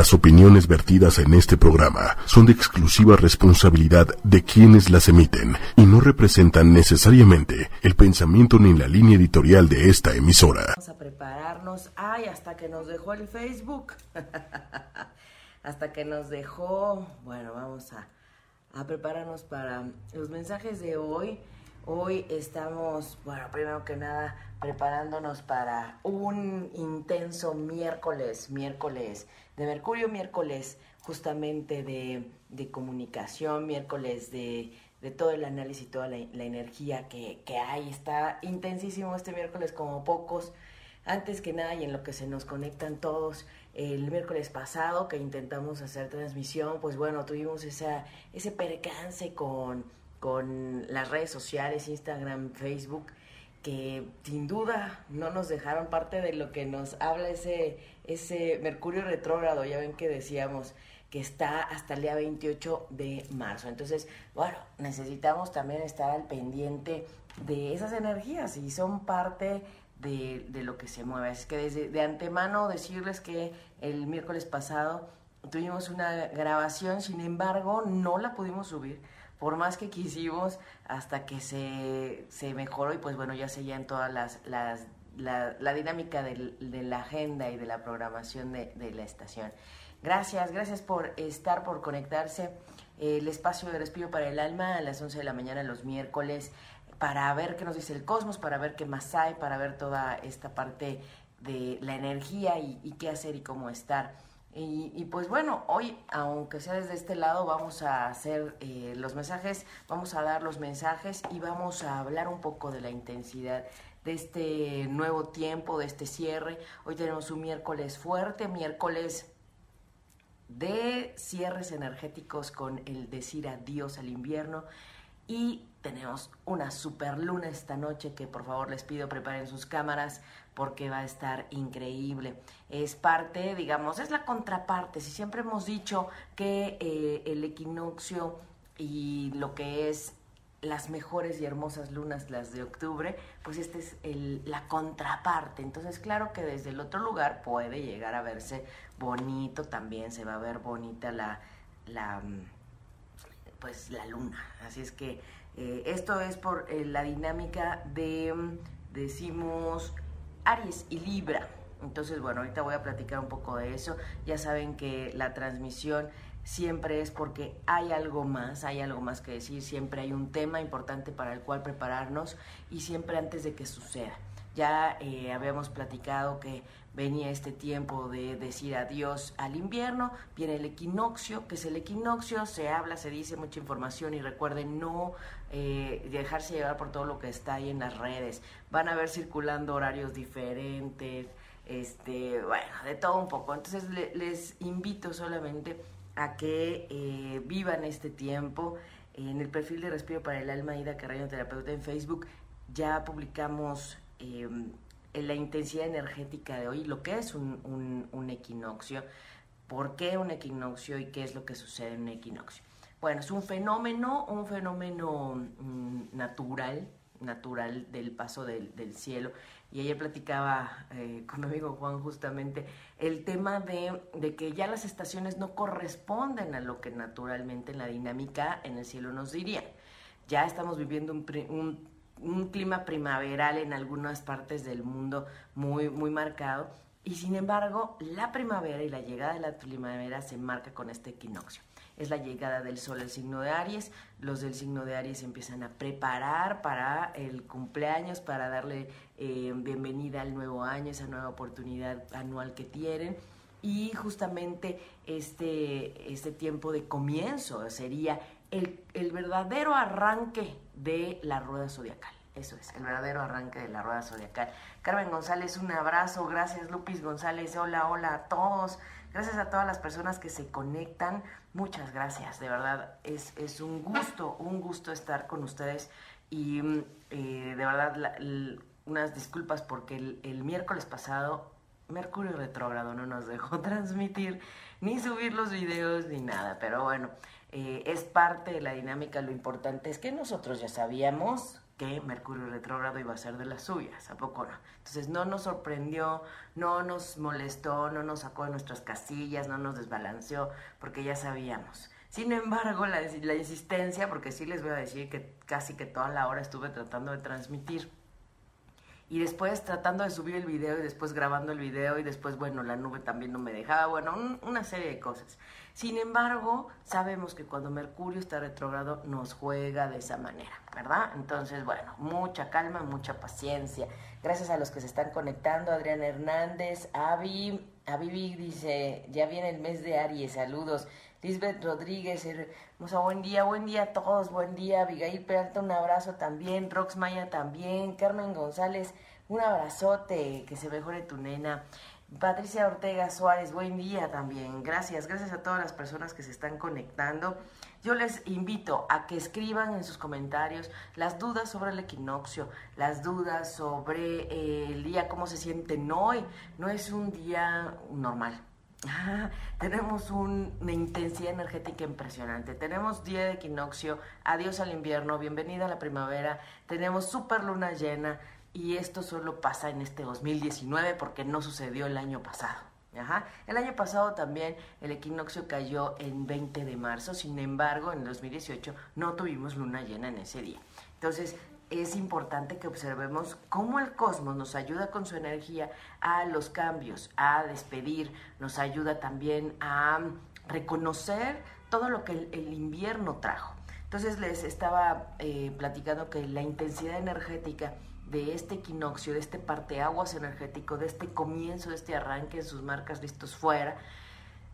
Las opiniones vertidas en este programa son de exclusiva responsabilidad de quienes las emiten y no representan necesariamente el pensamiento ni la línea editorial de esta emisora. Vamos a prepararnos. Ay, hasta que nos dejó el Facebook. hasta que nos dejó. Bueno, vamos a, a prepararnos para los mensajes de hoy. Hoy estamos, bueno, primero que nada, preparándonos para un intenso miércoles, miércoles de Mercurio, miércoles justamente de, de comunicación, miércoles de, de, todo el análisis, toda la, la energía que, que, hay. Está intensísimo este miércoles como pocos. Antes que nada y en lo que se nos conectan todos, el miércoles pasado que intentamos hacer transmisión, pues bueno, tuvimos esa, ese percance con con las redes sociales, Instagram, Facebook, que sin duda no nos dejaron parte de lo que nos habla ese, ese Mercurio retrógrado, ya ven que decíamos que está hasta el día 28 de marzo. Entonces, bueno, necesitamos también estar al pendiente de esas energías y son parte de, de lo que se mueve. Es que desde de antemano decirles que el miércoles pasado tuvimos una grabación, sin embargo, no la pudimos subir por más que quisimos, hasta que se, se mejoró y pues bueno, ya se en todas las, las la, la, dinámica de la agenda y de la programación de, la estación. Gracias, gracias por estar, por conectarse. El espacio de respiro para el alma a las 11 de la mañana los miércoles para ver qué nos dice el cosmos, para ver qué más hay, para ver toda esta parte de la energía y qué hacer y cómo estar. Y, pues bueno, hoy, aunque sea desde este lado, vamos a hacer eh, los mensajes, vamos a dar los mensajes y vamos a hablar un poco de la intensidad de este nuevo tiempo, de este cierre. Hoy tenemos un miércoles fuerte, miércoles de cierres energéticos con el decir adiós al invierno y tenemos una super luna esta noche que por favor les pido preparen sus cámaras porque va a estar increíble. Es parte, digamos, es la contraparte. Si siempre hemos dicho que eh, el equinoccio y lo que es las mejores y hermosas lunas, las de octubre, pues esta es la contraparte. Entonces, claro que desde el otro lugar puede llegar a verse bonito, también se va a ver bonita la, la pues la luna. Así es que eh, esto es por eh, la dinámica de, decimos, Aries y Libra. Entonces, bueno, ahorita voy a platicar un poco de eso. Ya saben que la transmisión siempre es porque hay algo más, hay algo más que decir, siempre hay un tema importante para el cual prepararnos y siempre antes de que suceda. Ya eh, habíamos platicado que venía este tiempo de decir adiós al invierno, viene el equinoccio, que es el equinoccio, se habla, se dice mucha información y recuerden no eh, dejarse llevar por todo lo que está ahí en las redes. Van a ver circulando horarios diferentes, este, bueno, de todo un poco. Entonces les invito solamente a que eh, vivan este tiempo. En el perfil de Respiro para el Alma, Ida Carreño Terapeuta en Facebook, ya publicamos eh, la intensidad energética de hoy, lo que es un, equinoccio, por qué un equinoccio y qué es lo que sucede en un equinoccio. Bueno, es un fenómeno, un fenómeno mm, natural, natural del paso del, cielo. Y ayer platicaba eh, con mi amigo Juan justamente el tema de, que ya las estaciones no corresponden a lo que naturalmente en la dinámica en el cielo nos dirían. Ya estamos viviendo un, un un clima primaveral en algunas partes del mundo muy, muy marcado. Y sin embargo, la primavera y la llegada de la primavera se marca con este equinoccio. Es la llegada del sol al signo de Aries. Los del signo de Aries empiezan a preparar para el cumpleaños, para darle eh, bienvenida al nuevo año, esa nueva oportunidad anual que tienen. Y justamente este, este tiempo de comienzo sería el, el verdadero arranque de la rueda zodiacal. Eso es, el verdadero arranque de la rueda zodiacal. Carmen González, un abrazo. Gracias, Lupis González. Hola, hola a todos. Gracias a todas las personas que se conectan. Muchas gracias, de verdad. Es, es un gusto, un gusto estar con ustedes. Y eh, de verdad, unas disculpas porque el, el miércoles pasado Mercurio retrógrado no nos dejó transmitir ni subir los videos ni nada. Pero bueno, eh, es parte de la dinámica, lo importante es que nosotros ya sabíamos que Mercurio retrógrado iba a ser de las suyas, ¿a poco no? Entonces no nos sorprendió, no nos molestó, no nos sacó de nuestras casillas, no nos desbalanceó, porque ya sabíamos. Sin embargo, la, la insistencia, porque sí les voy a decir que casi que toda la hora estuve tratando de transmitir y después tratando de subir el video y después grabando el video y después, bueno, la nube también no me dejaba, bueno, una serie de cosas. Sin embargo, sabemos que cuando Mercurio está retrógrado nos juega de esa manera, ¿verdad? Entonces, bueno, mucha calma, mucha paciencia. Gracias a los que se están conectando, Adrián Hernández, Avi, Avi dice, ya viene el mes de Aries, saludos. Lisbeth Rodríguez, buen día, buen día a todos, buen día. Abigail Peralta, un abrazo también. Rox Maya también. Carmen González, un abrazote, que se mejore tu nena. Patricia Ortega Suárez, buen día también. Gracias, gracias a todas las personas que se están conectando. Yo les invito a que escriban en sus comentarios las dudas sobre el equinoccio, las dudas sobre eh, el día, cómo se sienten hoy. No es un día normal, Ah, tenemos una intensidad energética impresionante. Tenemos día de equinoccio, adiós al invierno, bienvenida a la primavera. Tenemos super luna llena y esto solo pasa en este 2019 porque no sucedió el año pasado. El año pasado también el equinoccio cayó en 20 de marzo, sin embargo en 2018 no tuvimos luna llena en ese día. Entonces es importante que observemos cómo el cosmos nos ayuda con su energía a los cambios, a despedir, nos ayuda también a reconocer todo lo que el, invierno trajo. Entonces les estaba eh, platicando que la intensidad energética de este equinoccio, de este parteaguas energético, de este comienzo, de este arranque en sus marcas listos fuera,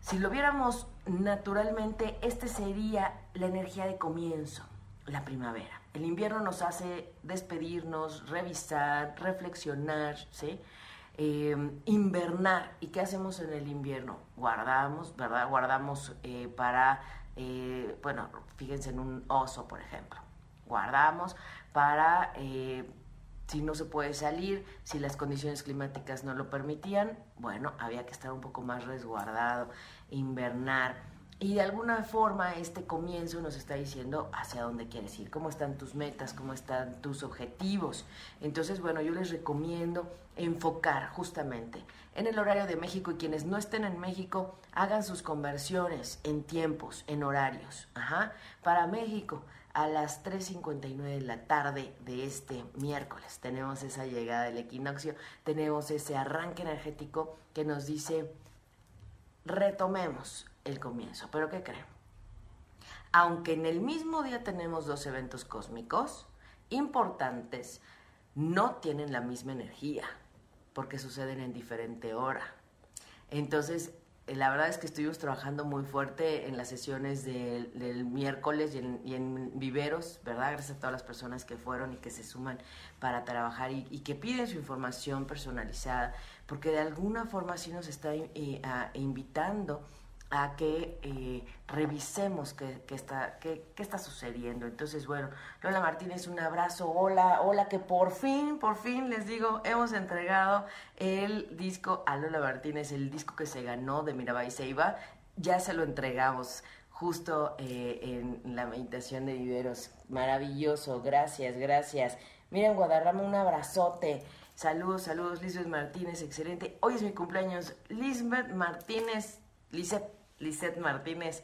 si lo viéramos naturalmente, este sería la energía de comienzo, la primavera. El invierno nos hace despedirnos, revisar, reflexionar, ¿sí? Em, invernar. ¿Y qué hacemos en el invierno? Guardamos, ¿verdad? Guardamos eh, para, eh, bueno, fíjense en un oso, por ejemplo. Guardamos para, eh, si no se puede salir, si las condiciones climáticas no lo permitían, bueno, había que estar un poco más resguardado, invernar y de alguna forma este comienzo nos está diciendo hacia dónde quieres ir, cómo están tus metas, cómo están tus objetivos. Entonces, bueno, yo les recomiendo enfocar justamente en el horario de México y quienes no estén en México hagan sus conversiones en tiempos, en horarios. Ajá. Para México, a las 3.59 de la tarde de este miércoles tenemos esa llegada del equinoccio, tenemos ese arranque energético que nos dice retomemos el comienzo. Pero ¿qué creen? Aunque en el mismo día tenemos dos eventos cósmicos importantes, no tienen la misma energía porque suceden en diferente hora. Entonces, eh, la verdad es que estuvimos trabajando muy fuerte en las sesiones del, miércoles y en, viveros, ¿verdad? Gracias a todas las personas que fueron y que se suman para trabajar y, que piden su información personalizada, porque de alguna forma sí nos está eh, invitando a que eh, revisemos qué, está, qué, está sucediendo. Entonces, bueno, Lola Martínez, un abrazo. Hola, hola, que por fin, por fin les digo, hemos entregado el disco a Lola Martínez, el disco que se ganó de Mirabai Seiba. Ya se lo entregamos justo eh, en la meditación de viveros. Maravilloso, gracias, gracias. Miren, Guadarrama, un abrazote. Saludos, saludos, Lisbeth Martínez, excelente. Hoy es mi cumpleaños. Lisbeth Martínez, Lisette Lisette Martínez.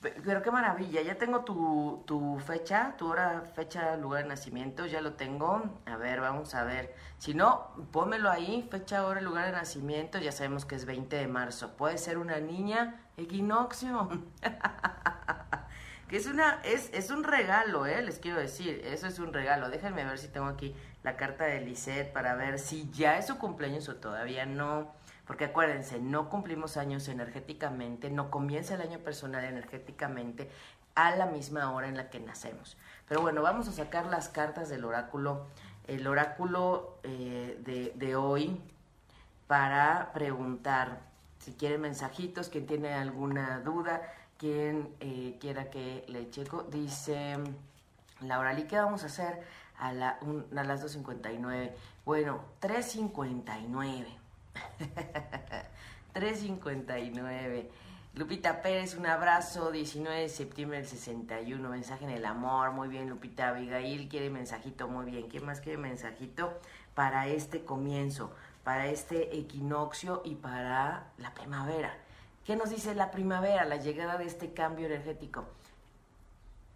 Pero qué maravilla, ya tengo tu, fecha, tu hora, fecha, lugar de nacimiento, ya lo tengo. A ver, vamos a ver. Si no, pónmelo ahí, fecha, hora, lugar de nacimiento, ya sabemos que es 20 de marzo. Puede ser una niña, equinoccio. que es una, es, es un regalo, eh, les quiero decir, eso es un regalo. Déjenme ver si tengo aquí la carta de Lisette para ver si ya es su cumpleaños o todavía no. Porque acuérdense, no cumplimos años energéticamente, no comienza el año personal energéticamente a la misma hora en la que nacemos. Pero bueno, vamos a sacar las cartas del oráculo, el oráculo eh, de, hoy, para preguntar si quieren mensajitos, quien tiene alguna duda, quien eh, quiera que le checo. Dice Laura, ¿y qué vamos a hacer a, la, a las 2.59? Bueno, 3.59. 3.59. Lupita Pérez, un abrazo, 19 de septiembre del 61, mensaje en el amor, muy bien Lupita, Abigail. Quiere mensajito, muy bien, ¿quién más quiere mensajito para este comienzo, para este equinoccio y para la primavera? ¿Qué nos dice la primavera, la llegada de este cambio energético?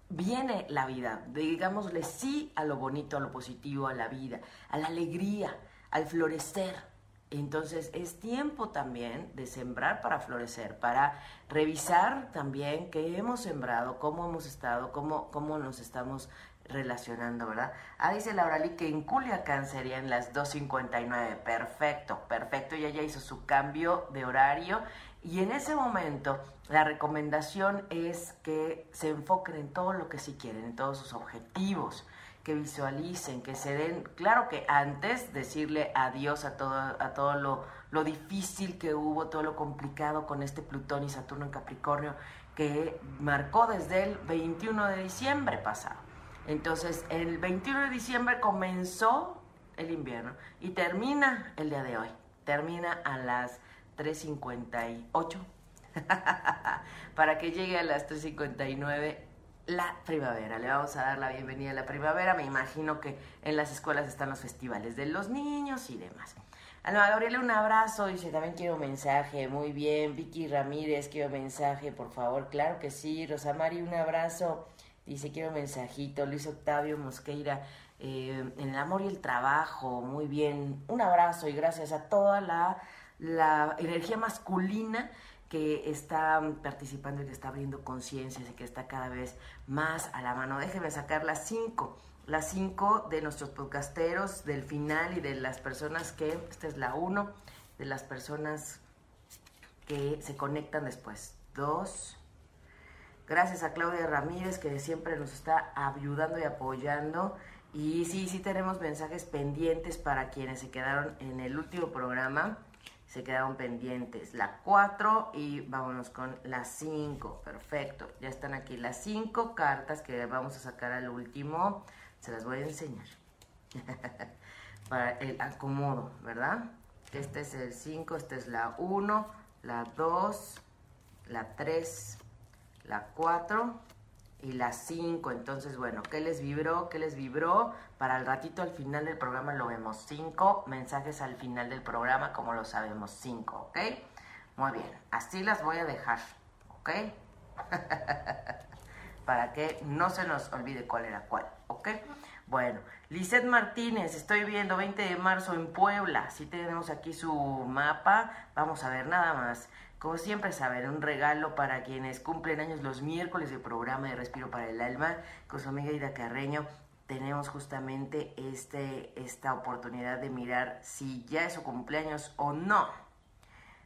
Viene la vida, digámosle sí a lo bonito, a lo positivo, a la vida, a la alegría, al florecer entonces es tiempo también de sembrar para florecer, para revisar también qué hemos sembrado, cómo hemos estado, cómo, cómo nos estamos relacionando, ¿verdad? Ah, dice Laura Lee que en Culiacán serían las 2.59. Perfecto, perfecto. Ya ya hizo su cambio de horario. Y en ese momento la recomendación es que se enfoquen en todo lo que sí quieren, en todos sus objetivos que visualicen, que se den, claro que antes decirle adiós a todo, a todo lo, lo difícil que hubo, todo lo complicado con este Plutón y Saturno en Capricornio, que marcó desde el 21 de diciembre pasado. Entonces, el 21 de diciembre comenzó el invierno y termina el día de hoy. Termina a las 3.58. Para que llegue a las 3.59 la primavera. Le vamos a dar la bienvenida a la primavera. Me imagino que en las escuelas están los festivales de los niños y demás. Alma Gabriela, un abrazo. Dice, también quiero mensaje. Muy bien. Vicky Ramírez, quiero mensaje, por favor. Claro que sí. Rosa Mari, un abrazo. Dice, quiero mensajito. Luis Octavio Mosqueira, eh, en el amor y el trabajo. Muy bien. Un abrazo y gracias a toda la, la energía masculina que está participando y que está abriendo conciencia y que está cada vez más a la mano. Déjenme sacar las cinco, las cinco de nuestros podcasteros del final y de las personas que, esta es la uno, de las personas que se conectan después. Dos. Gracias a Claudia Ramírez que siempre nos está ayudando y apoyando. Y sí, sí tenemos mensajes pendientes para quienes se quedaron en el último programa se quedaron pendientes. La 4 y vámonos con la 5. Perfecto. Ya están aquí las 5 cartas que vamos a sacar al último. Se las voy a enseñar. Para el acomodo, ¿verdad? Este es el 5, esta es la 1, la 2, la 3, la 4 y las 5. Entonces, bueno, ¿qué les vibró? ¿Qué les vibró? Para el ratito al final del programa lo vemos. 5 mensajes al final del programa, como lo sabemos. 5, ¿ok? Muy bien, así las voy a dejar, ¿ok? Para que no se nos olvide cuál era cuál, ¿ok? Bueno, Lizeth Martínez, estoy viendo 20 de marzo en Puebla. Si tenemos aquí su mapa. Vamos a ver nada más. Como siempre saben, un regalo para quienes cumplen años los miércoles del programa de Respiro para el Alma con su amiga Ida Carreño. Tenemos justamente este, esta oportunidad de mirar si ya es su cumpleaños o no.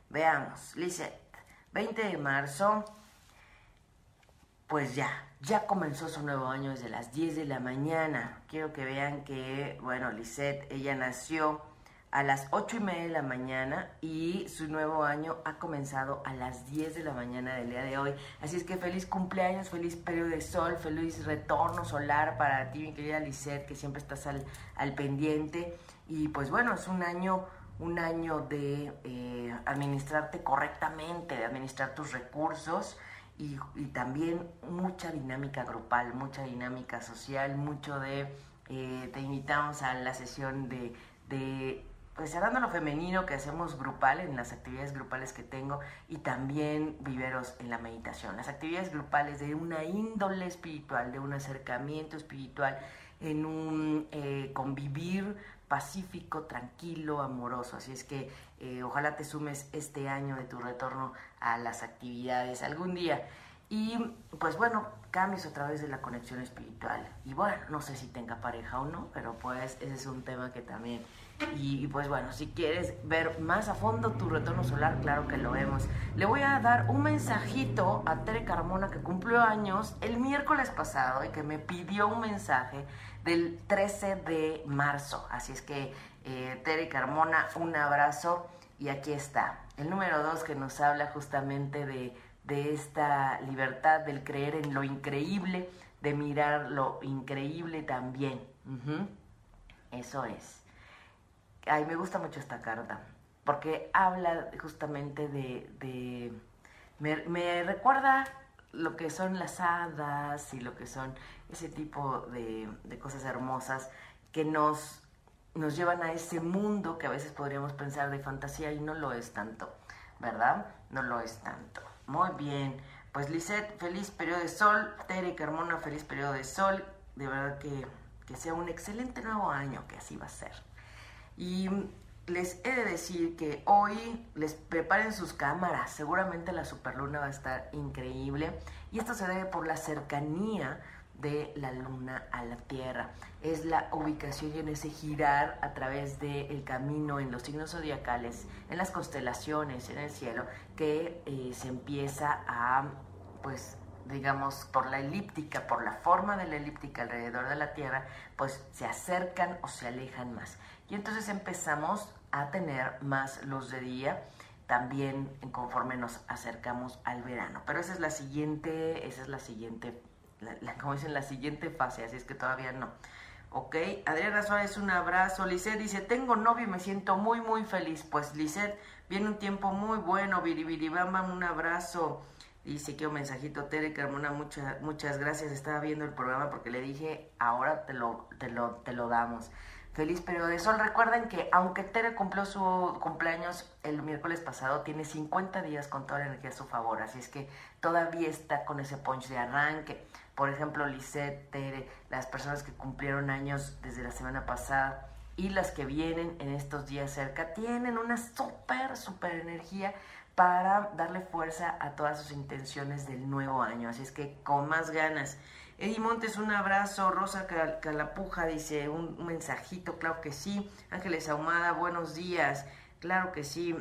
Veamos, Lizeth, 20 de marzo, pues ya, ya comenzó su nuevo año desde las 10 de la mañana. Quiero que vean que, bueno, Lisette, ella nació a las 8 y media de la mañana y su nuevo año ha comenzado a las 10 de la mañana del día de hoy. Así es que feliz cumpleaños, feliz periodo de sol, feliz retorno solar para ti, mi querida Lisette, que siempre estás al, al pendiente. Y pues bueno, es un año, un año de eh, administrarte correctamente, de administrar tus recursos. Y, también mucha dinámica grupal, mucha dinámica social, mucho de, eh, te invitamos a la sesión de pues cerrando lo femenino que hacemos grupal en las actividades grupales que tengo y también viveros en la meditación. Las actividades grupales de una índole espiritual, de un acercamiento espiritual, en un eh, convivir pacífico, tranquilo, amoroso. Así es que eh, ojalá te sumes este año de tu retorno a las actividades algún día. Y pues bueno, cambios a través de la conexión espiritual. Y bueno, no sé si tenga pareja o no, pero pues ese es un tema que también y, pues bueno, si quieres ver más a fondo tu retorno solar, claro que lo vemos. Le voy a dar un mensajito a Tere Carmona que cumplió años el miércoles pasado y que me pidió un mensaje del 13 de marzo. Así es que eh, Tere Carmona, un abrazo y aquí está. El número dos que nos habla justamente de, de esta libertad del creer en lo increíble, de mirar lo increíble también. Eso es. Ay, me gusta mucho esta carta, porque habla justamente de, me, recuerda lo que son las hadas y lo que son ese tipo de, cosas hermosas que nos, nos llevan a ese mundo que a veces podríamos pensar de fantasía y no lo es tanto, ¿verdad? No lo es tanto. Muy bien. Pues Lisette, feliz periodo de sol. Tere Carmona, feliz periodo de sol. De verdad que, que sea un excelente nuevo año, que así va a ser. Y les he de decir que hoy les preparen sus cámaras. Seguramente la superluna va a estar increíble. Y esto se debe por la cercanía de la luna a la tierra. Es la ubicación y en ese girar a través del camino en los signos zodiacales, en las constelaciones, en el cielo, que eh, se empieza a, pues, digamos, por la elíptica, por la forma de la elíptica alrededor de la Tierra, pues se acercan o se alejan más. Y entonces empezamos a tener más luz de día también conforme nos acercamos al verano. Pero esa es la siguiente, esa es la siguiente la, como dicen, la siguiente fase, así es que todavía no. Ok, Adriana Suárez, un abrazo. Lisette dice, tengo novio y me siento muy, muy feliz. Pues Lisette, viene un tiempo muy bueno. Biribiribamba, un abrazo. Dice que un mensajito, Tere Carmona, muchas, muchas gracias. Estaba viendo el programa porque le dije, ahora te lo, te lo, te lo damos. Feliz periodo de sol. Recuerden que aunque Tere cumplió su cumpleaños el miércoles pasado, tiene 50 días con toda la energía a su favor. Así es que todavía está con ese punch de arranque. Por ejemplo, Lisette, Tere, las personas que cumplieron años desde la semana pasada y las que vienen en estos días cerca, tienen una súper, súper energía para darle fuerza a todas sus intenciones del nuevo año. Así es que con más ganas. Eddie Montes, un abrazo. Rosa Calapuja dice un, mensajito, claro que sí. Ángeles Ahumada, buenos días. Claro que sí.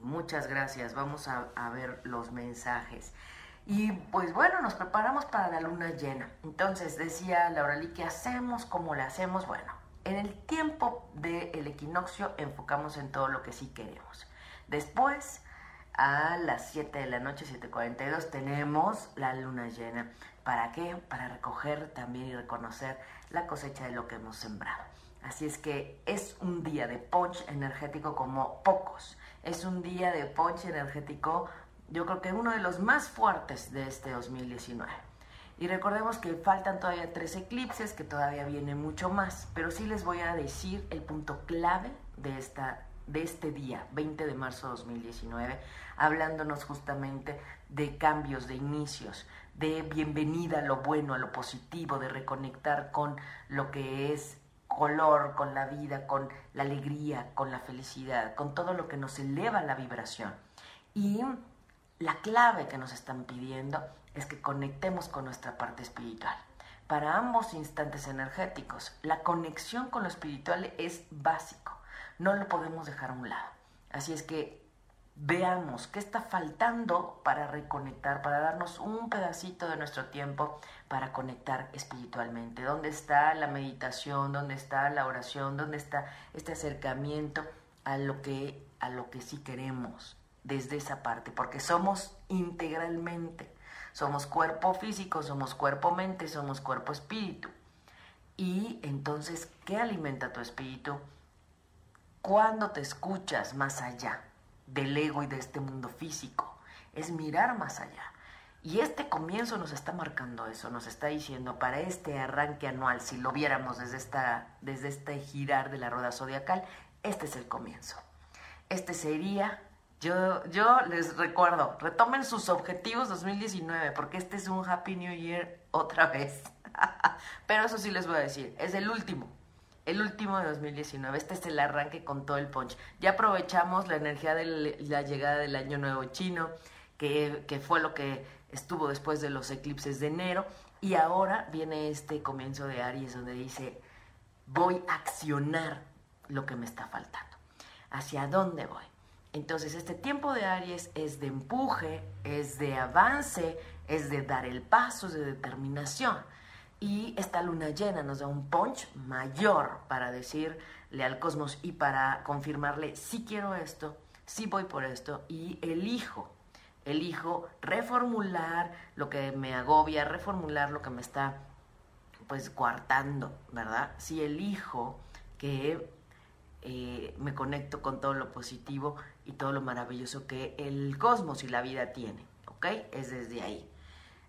Muchas gracias. Vamos a, ver los mensajes. Y pues bueno, nos preparamos para la luna llena. Entonces decía Laura Lee, ¿qué hacemos? ¿Cómo le hacemos? Bueno, en el tiempo del equinoccio enfocamos en todo lo que sí queremos. Después, a las 7 de la noche, 7.42, tenemos la luna llena. ¿Para qué? Para recoger también y reconocer la cosecha de lo que hemos sembrado. Así es que es un día de punch energético como pocos. Es un día de punch energético, yo creo que uno de los más fuertes de este 2019. Y recordemos que faltan todavía tres eclipses, que todavía viene mucho más, pero sí les voy a decir el punto clave de, esta, de este día, 20 de marzo de 2019, hablándonos justamente de cambios, de inicios, de bienvenida a lo bueno, a lo positivo, de reconectar con lo que es color, con la vida, con la alegría, con la felicidad, con todo lo que nos eleva la vibración. Y la clave que nos están pidiendo es que conectemos con nuestra parte espiritual. Para ambos instantes energéticos, la conexión con lo espiritual es básico, no lo podemos dejar a un lado. Así es que veamos qué está faltando para reconectar, para darnos un pedacito de nuestro tiempo para conectar espiritualmente. ¿Dónde está la meditación? ¿Dónde está la oración? ¿Dónde está este acercamiento a lo que a lo que sí queremos desde esa parte? Porque somos integralmente. Somos cuerpo físico, somos cuerpo mente, somos cuerpo espíritu. Y entonces, ¿qué alimenta tu espíritu? Cuando te escuchas más allá del ego y de este mundo físico, es mirar más allá. Y este comienzo nos está marcando eso, nos está diciendo para este arranque anual, si lo viéramos desde, esta, desde este girar de la rueda zodiacal, este es el comienzo. Este sería, yo, yo les recuerdo, retomen sus objetivos 2019, porque este es un Happy New Year otra vez. Pero eso sí les voy a decir, es el último el último de 2019. Este es el arranque con todo el punch. Ya aprovechamos la energía de la llegada del Año Nuevo Chino, que, que fue lo que estuvo después de los eclipses de enero. Y ahora viene este comienzo de Aries donde dice, voy a accionar lo que me está faltando. ¿Hacia dónde voy? Entonces este tiempo de Aries es de empuje, es de avance, es de dar el paso, es de determinación. Y esta luna llena nos da un punch mayor para decirle al cosmos y para confirmarle si quiero esto, si voy por esto y elijo, elijo reformular lo que me agobia, reformular lo que me está pues coartando, ¿verdad? Si elijo que eh, me conecto con todo lo positivo y todo lo maravilloso que el cosmos y la vida tiene, ¿ok? Es desde ahí.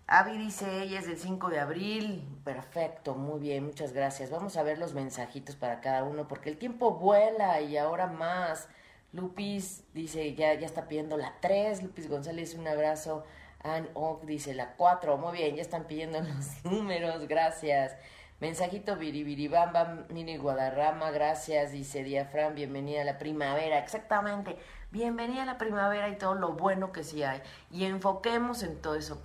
Avi dice, ella es del 5 de abril. Perfecto, muy bien, muchas gracias. Vamos a ver los mensajitos para cada uno, porque el tiempo vuela y ahora más. Lupis dice, ya, ya está pidiendo la 3. Lupis González, un abrazo. Ann Oak dice la 4. Muy bien, ya están pidiendo los números, gracias. Mensajito Biribiribamba, Mini Guadarrama, gracias, dice Diafran, bienvenida a la primavera. Exactamente, bienvenida a la primavera y todo lo bueno que sí hay. Y enfoquemos en todo eso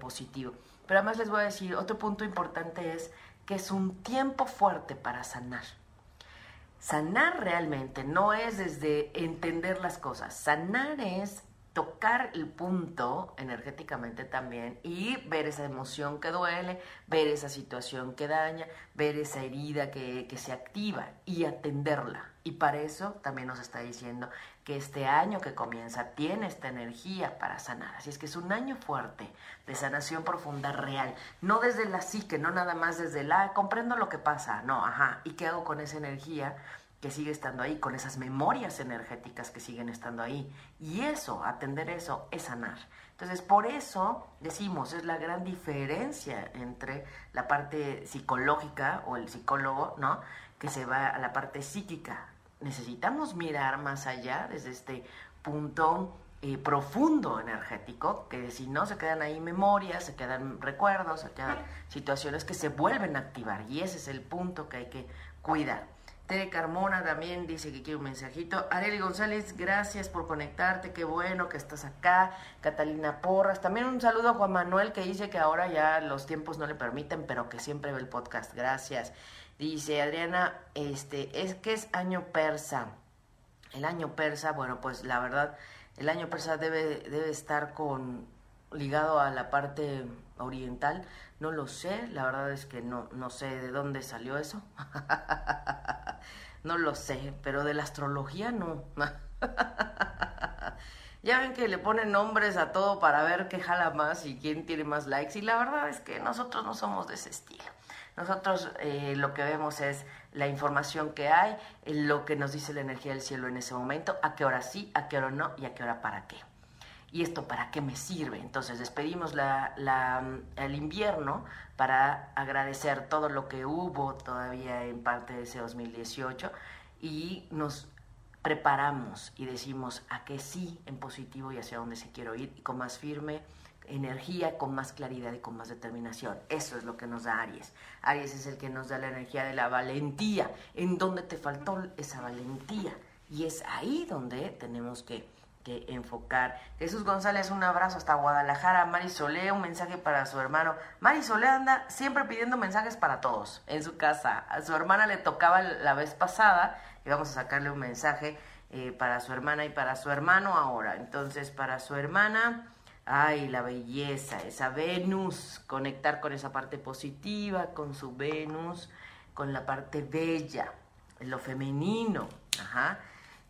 positivo. Pero además les voy a decir, otro punto importante es que es un tiempo fuerte para sanar. Sanar realmente no es desde entender las cosas, sanar es tocar el punto energéticamente también y ver esa emoción que duele, ver esa situación que daña, ver esa herida que, se activa y atenderla. Y para eso también nos está diciendo que este año que comienza tiene esta energía para sanar. Así es que es un año fuerte de sanación profunda real, no desde la psique, no nada más desde la comprendo lo que pasa, no, ajá, ¿y qué hago con esa energía? que sigue estando ahí, con esas memorias energéticas que siguen estando ahí. Y eso, atender eso, es sanar. Entonces, por eso decimos, es la gran diferencia entre la parte psicológica o el psicólogo, ¿no? Que se va a la parte psíquica. Necesitamos mirar más allá desde este punto eh, profundo energético, que si no se quedan ahí memorias, se quedan recuerdos, se quedan situaciones que se vuelven a activar. Y ese es el punto que hay que cuidar. Tere Carmona también dice que quiere un mensajito. Areli González, gracias por conectarte, qué bueno que estás acá. Catalina Porras, también un saludo a Juan Manuel que dice que ahora ya los tiempos no le permiten, pero que siempre ve el podcast. Gracias. Dice Adriana, este, es que es año persa. El año persa, bueno, pues la verdad, el año persa debe, debe estar con ligado a la parte oriental. No lo sé, la verdad es que no, no sé de dónde salió eso. no lo sé, pero de la astrología no. ya ven que le ponen nombres a todo para ver qué jala más y quién tiene más likes. Y la verdad es que nosotros no somos de ese estilo. Nosotros eh, lo que vemos es la información que hay, lo que nos dice la energía del cielo en ese momento, a qué hora sí, a qué hora no y a qué hora para qué. ¿Y esto para qué me sirve? Entonces despedimos la, el invierno para agradecer todo lo que hubo todavía en parte de ese 2018 y nos preparamos y decimos a qué sí en positivo y hacia dónde se quiero ir y con más firme energía, con más claridad y con más determinación. Eso es lo que nos da Aries. Aries es el que nos da la energía de la valentía. ¿En dónde te faltó esa valentía? Y es ahí donde tenemos que que enfocar. Jesús González, un abrazo hasta Guadalajara. Mari Solé, un mensaje para su hermano. Mari Solé anda siempre pidiendo mensajes para todos en su casa. A su hermana le tocaba la vez pasada y vamos a sacarle un mensaje eh, para su hermana y para su hermano ahora. Entonces, para su hermana, ay, la belleza, esa Venus, conectar con esa parte positiva, con su Venus, con la parte bella, lo femenino. Ajá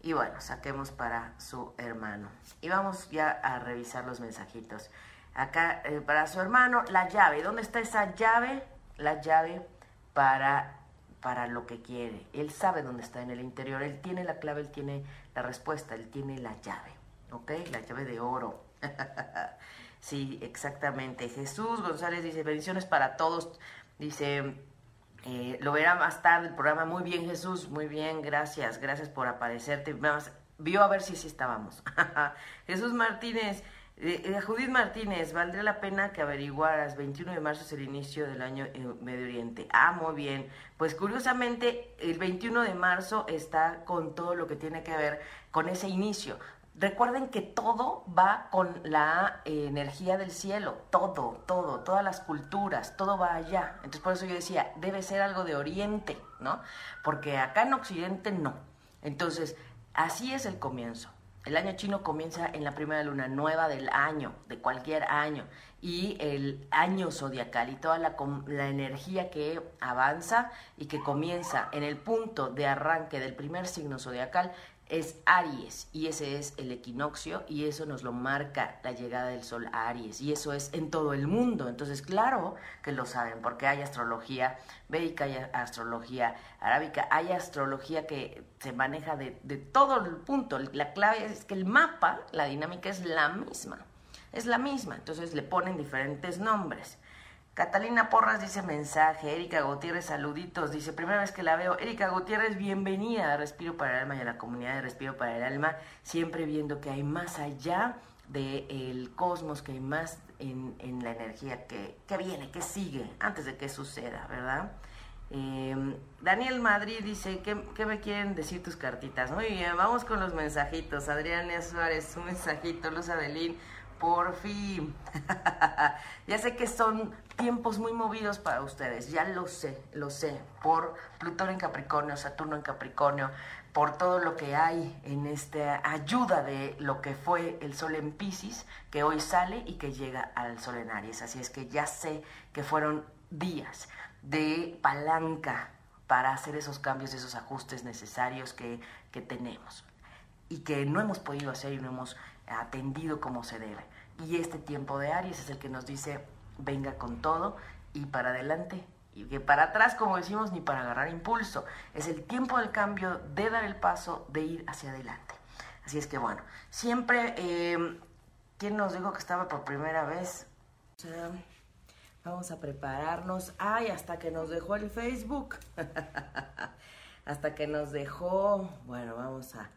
y bueno, saquemos para su hermano. Y vamos ya a revisar los mensajitos. Acá, eh, para su hermano, la llave. ¿Dónde está esa llave? La llave para, para lo que quiere. Él sabe dónde está en el interior. Él tiene la clave, él tiene la respuesta, él tiene la llave. ¿Ok? La llave de oro. sí, exactamente. Jesús González dice, bendiciones para todos. Dice, eh, lo verá más tarde el programa. Muy bien, Jesús, muy bien, gracias, gracias por aparecerte. vio a ver si sí estábamos. Jesús Martínez, eh, eh, Judith Martínez, valdría la pena que averiguaras. 21 de marzo es el inicio del año en Medio Oriente. Ah, muy bien. Pues curiosamente, el 21 de marzo está con todo lo que tiene que ver con ese inicio. Recuerden que todo va con la energía del cielo, todo, todo, todas las culturas, todo va allá. Entonces por eso yo decía, debe ser algo de Oriente, ¿no? Porque acá en Occidente no. Entonces, así es el comienzo. El año chino comienza en la primera luna nueva del año, de cualquier año, y el año zodiacal y toda la, energía que avanza y que comienza en el punto de arranque del primer signo zodiacal es Aries y ese es el equinoccio y eso nos lo marca la llegada del sol a Aries y eso es en todo el mundo. Entonces, claro que lo saben porque hay astrología védica, hay astrología arábica, hay astrología que se maneja de, de todo el punto. La clave es que el mapa, la dinámica es la misma, es la misma. Entonces le ponen diferentes nombres. Catalina Porras dice mensaje, Erika Gutiérrez, saluditos, dice, primera vez que la veo, Erika Gutiérrez, bienvenida a Respiro para el Alma y a la comunidad de Respiro para el Alma, siempre viendo que hay más allá del cosmos, que hay más en, la energía que, viene, que sigue, antes de que suceda, ¿verdad? Em, Daniel Madrid dice, ¿qué, ¿qué, me quieren decir tus cartitas? Muy bien, vamos con los mensajitos. Adriana Suárez, un mensajito. Luz Adelín, por fin. ya sé que son tiempos muy movidos para ustedes, ya lo sé, lo sé, por Plutón en Capricornio, Saturno en Capricornio, por todo lo que hay en esta ayuda de lo que fue el Sol en Pisces, que hoy sale y que llega al Sol en Aries. Así es que ya sé que fueron días de palanca para hacer esos cambios, esos ajustes necesarios que, que tenemos y que no hemos podido hacer y no hemos atendido como se debe. Y este tiempo de Aries es el que nos dice, venga con todo y para adelante. Y que para atrás, como decimos, ni para agarrar impulso. Es el tiempo del cambio, de dar el paso, de ir hacia adelante. Así es que bueno, siempre, eh, ¿quién nos dijo que estaba por primera vez? vamos a prepararnos. Ay, hasta que nos dejó el Facebook. hasta que nos dejó, bueno, vamos a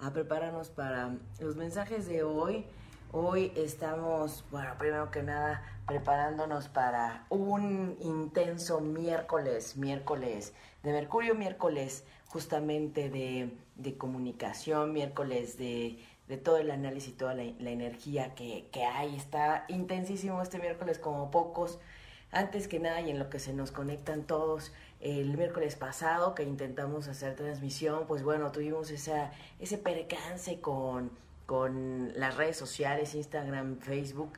a prepararnos para los mensajes de hoy. Hoy estamos, bueno, primero que nada, preparándonos para un intenso miércoles, miércoles de Mercurio, miércoles justamente de, de comunicación, miércoles de, de, todo el análisis, toda la, la energía que, que, hay. Está intensísimo este miércoles como pocos. Antes que nada y en lo que se nos conectan todos, el miércoles pasado que intentamos hacer transmisión, pues bueno, tuvimos esa, ese percance con, con las redes sociales, Instagram, Facebook,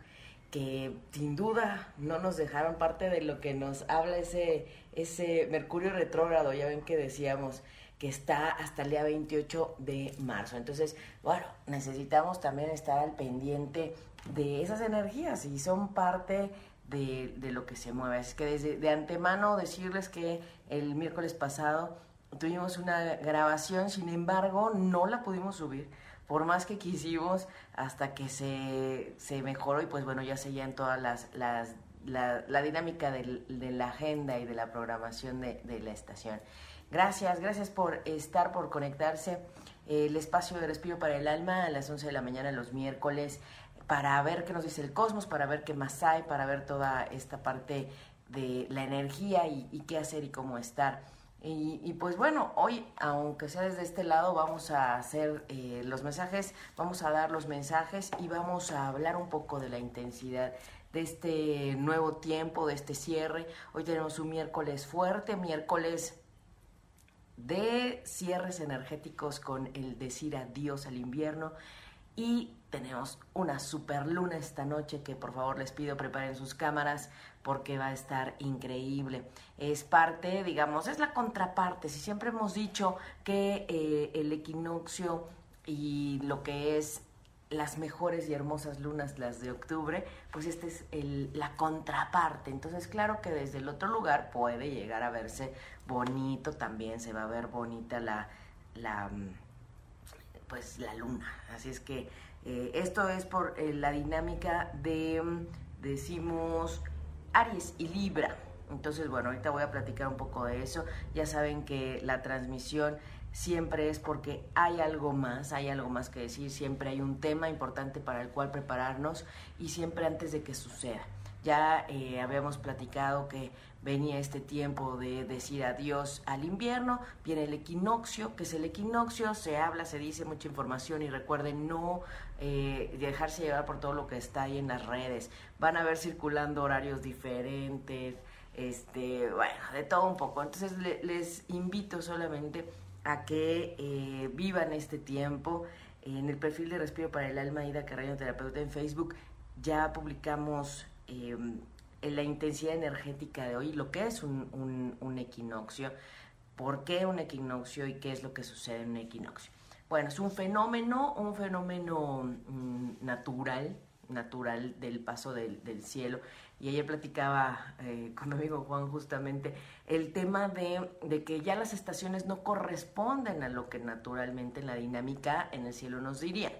que sin duda no nos dejaron parte de lo que nos habla ese, ese Mercurio retrógrado, ya ven que decíamos que está hasta el día 28 de marzo. Entonces, bueno, necesitamos también estar al pendiente de esas energías y son parte de, de, lo que se mueve. Es que desde de antemano decirles que el miércoles pasado tuvimos una grabación, sin embargo no la pudimos subir, por más que quisimos, hasta que se, se mejoró y pues bueno, ya seguían todas las, las la, la, dinámica de, de, la agenda y de la programación de, de, la estación. Gracias, gracias por estar, por conectarse. El espacio de respiro para el alma a las 11 de la mañana los miércoles para ver qué nos dice el cosmos, para ver qué más hay, para ver toda esta parte de la energía y, qué hacer y cómo estar. Y, pues bueno, hoy, aunque sea desde este lado, vamos a hacer eh, los mensajes, vamos a dar los mensajes y vamos a hablar un poco de la intensidad de este nuevo tiempo, de este cierre. Hoy tenemos un miércoles fuerte, miércoles de cierres energéticos con el decir adiós al invierno y tenemos una super luna esta noche que por favor les pido preparen sus cámaras porque va a estar increíble. Es parte, digamos, es la contraparte. Si siempre hemos dicho que eh, el equinoccio y lo que es las mejores y hermosas lunas, las de octubre, pues esta es la contraparte. Entonces, claro que desde el otro lugar puede llegar a verse bonito, también se va a ver bonita la, la mm, pues la luna. Así es que eh, esto es por eh, la dinámica de, mm, decimos, Aries y Libra. Entonces, bueno, ahorita voy a platicar un poco de eso. Ya saben que la transmisión siempre es porque hay algo más, hay algo más que decir, siempre hay un tema importante para el cual prepararnos y siempre antes de que suceda. Ya eh, habíamos platicado que venía este tiempo de decir adiós al invierno, viene el equinoccio, que es el equinoccio, se habla, se dice mucha información y recuerden no eh, dejarse llevar por todo lo que está ahí en las redes. Van a ver circulando horarios diferentes, este, bueno, de todo un poco. Entonces les invito solamente a que eh, vivan este tiempo. En el perfil de Respiro para el Alma, Ida Carreño Terapeuta en Facebook, ya publicamos eh, la intensidad energética de hoy, lo que es un, un, equinoccio, por qué un equinoccio y qué es lo que sucede en un equinoccio. Bueno, es un fenómeno, un fenómeno mm, natural, natural del paso del, cielo. Y ayer platicaba eh, con mi amigo Juan justamente el tema de, de, que ya las estaciones no corresponden a lo que naturalmente en la dinámica en el cielo nos dirían.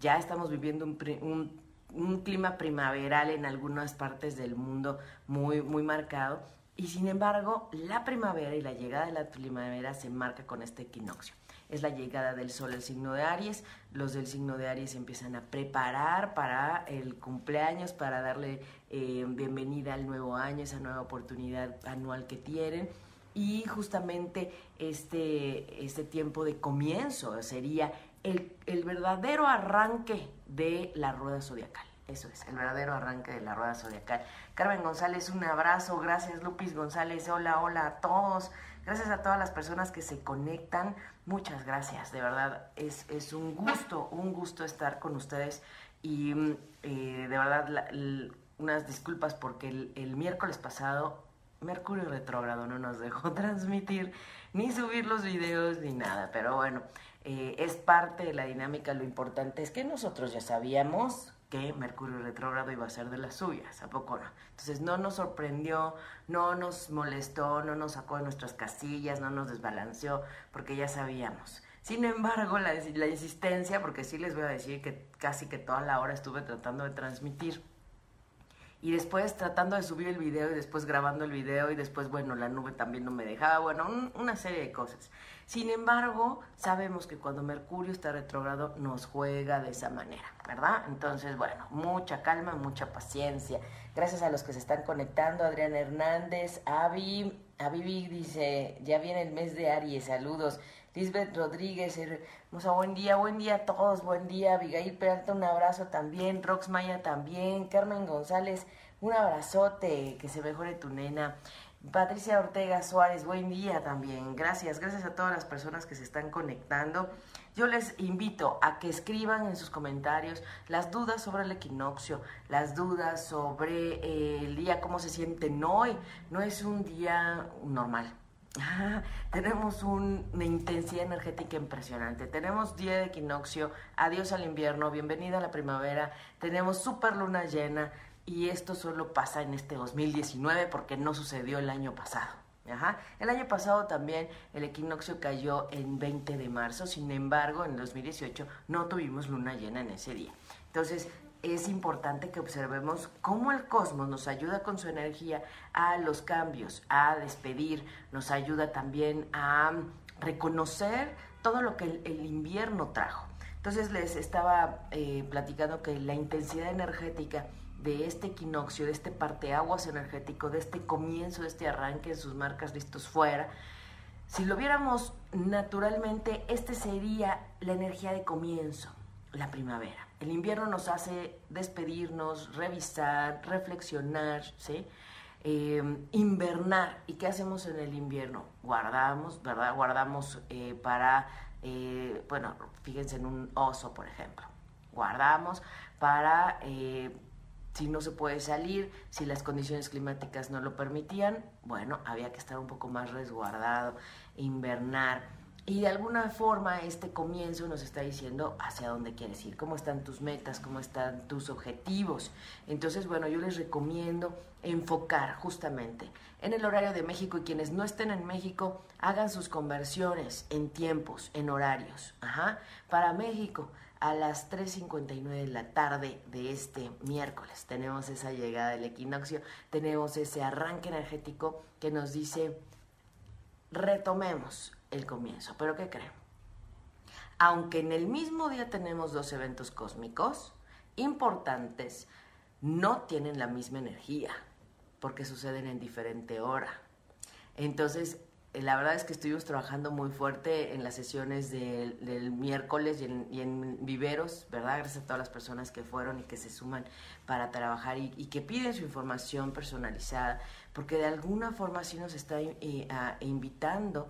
Ya estamos viviendo un, un, un clima primaveral en algunas partes del mundo muy, muy marcado. Y sin embargo, la primavera y la llegada de la primavera se marca con este equinoccio es la llegada del sol al signo de Aries. Los del signo de Aries empiezan a preparar para el cumpleaños, para darle eh, bienvenida al nuevo año, esa nueva oportunidad anual que tienen. Y justamente este, este tiempo de comienzo sería el, el verdadero arranque de la rueda zodiacal. Eso es, el verdadero arranque de la rueda zodiacal. Carmen González, un abrazo. Gracias, Lupis González. Hola, hola a todos. Gracias a todas las personas que se conectan. Muchas gracias, de verdad. Es, es un gusto, un gusto estar con ustedes. Y mm, eh, de verdad, unas disculpas porque el, miércoles pasado Mercurio retrógrado no nos dejó transmitir ni subir los videos ni nada. Pero bueno, eh, es parte de la dinámica. Lo importante es que nosotros ya sabíamos que Mercurio retrógrado iba a ser de las suyas, ¿a poco no? Entonces no nos sorprendió, no nos molestó, no nos sacó de nuestras casillas, no nos desbalanceó, porque ya sabíamos. Sin embargo, la, la insistencia, porque sí les voy a decir que casi que toda la hora estuve tratando de transmitir y después tratando de subir el video y después grabando el video y después, bueno, la nube también no me dejaba, bueno, una serie de cosas. Sin embargo, sabemos que cuando Mercurio está retrógrado nos juega de esa manera, ¿verdad? Entonces, bueno, mucha calma, mucha paciencia. Gracias a los que se están conectando, Adrián Hernández, Avi, Avi dice, ya viene el mes de Aries, saludos. Lisbeth Rodríguez, hermosa, buen día, buen día a todos, buen día. Abigail Peralta, un abrazo también. Rox Maya también. Carmen González, un abrazote, que se mejore tu nena. Patricia Ortega Suárez, buen día también. Gracias, gracias a todas las personas que se están conectando. Yo les invito a que escriban en sus comentarios las dudas sobre el equinoccio, las dudas sobre eh, el día, cómo se sienten hoy. No es un día normal, Ah, tenemos una intensidad energética impresionante. Tenemos día de equinoccio, adiós al invierno, bienvenida a la primavera. Tenemos super luna llena y esto solo pasa en este 2019 porque no sucedió el año pasado. El año pasado también el equinoccio cayó en 20 de marzo, sin embargo en 2018 no tuvimos luna llena en ese día. Entonces es importante que observemos cómo el cosmos nos ayuda con su energía a los cambios, a despedir, nos ayuda también a reconocer todo lo que el, invierno trajo. Entonces les estaba eh, platicando que la intensidad energética de este equinoccio, de este parteaguas energético, de este comienzo, de este arranque en sus marcas listos fuera, si lo viéramos naturalmente, este sería la energía de comienzo, la primavera. El invierno nos hace despedirnos, revisar, reflexionar, ¿sí? Eh, invernar. ¿Y qué hacemos en el invierno? Guardamos, ¿verdad? Guardamos eh, para, eh, bueno, fíjense en un oso, por ejemplo. Guardamos para, si no se puede salir, si las condiciones climáticas no lo permitían, bueno, había que estar un poco más resguardado, invernar y de alguna forma este comienzo nos está diciendo hacia dónde quieres ir, cómo están tus metas, cómo están tus objetivos. Entonces, bueno, yo les recomiendo enfocar justamente en el horario de México y quienes no estén en México hagan sus conversiones en tiempos, en horarios. Para México, a las 3.59 de la tarde de este miércoles tenemos esa llegada del equinoccio, tenemos ese arranque energético que nos dice retomemos el comienzo. Pero ¿qué creen? Aunque en el mismo día tenemos dos eventos cósmicos importantes, no tienen la misma energía porque suceden en diferente hora. Entonces, eh, la verdad es que estuvimos trabajando muy fuerte en las sesiones del, miércoles y en, viveros, ¿verdad? Gracias a todas las personas que fueron y que se suman para trabajar y, que piden su información personalizada, porque de alguna forma sí nos está eh, invitando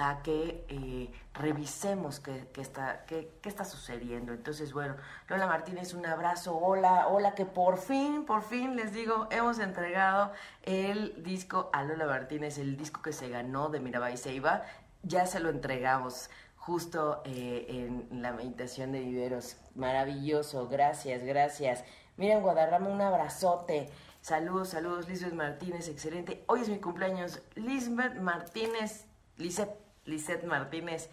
a que eh, revisemos qué, está, qué, está sucediendo. Entonces, bueno, Lola Martínez, un abrazo. Hola, hola, que por fin, por fin les digo, hemos entregado el disco a Lola Martínez, el disco que se ganó de Mirabai Seiba. Ya se lo entregamos justo eh, en la meditación de viveros. Maravilloso, gracias, gracias. Miren, Guadarrama, un abrazote. Saludos, saludos, Lisbeth Martínez, excelente. Hoy es mi cumpleaños. Lisbeth Martínez, Lisette, Lisette Martínez.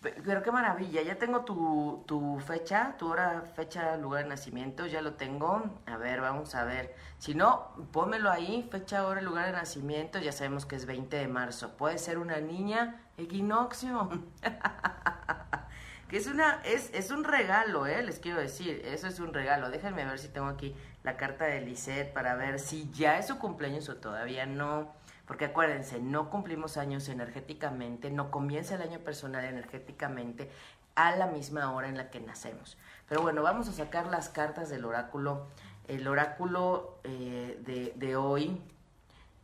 Pero qué maravilla, ya tengo tu, tu, fecha, tu hora, fecha, lugar de nacimiento, ya lo tengo. A ver, vamos a ver. Si no, pónmelo ahí, fecha, hora, lugar de nacimiento, ya sabemos que es 20 de marzo. Puede ser una niña, equinoccio. que es una, es, es un regalo, eh, les quiero decir, eso es un regalo. Déjenme ver si tengo aquí la carta de Lisette para ver si ya es su cumpleaños o todavía no. Porque acuérdense, no cumplimos años energéticamente, no comienza el año personal energéticamente a la misma hora en la que nacemos. Pero bueno, vamos a sacar las cartas del oráculo, el oráculo eh, de, hoy,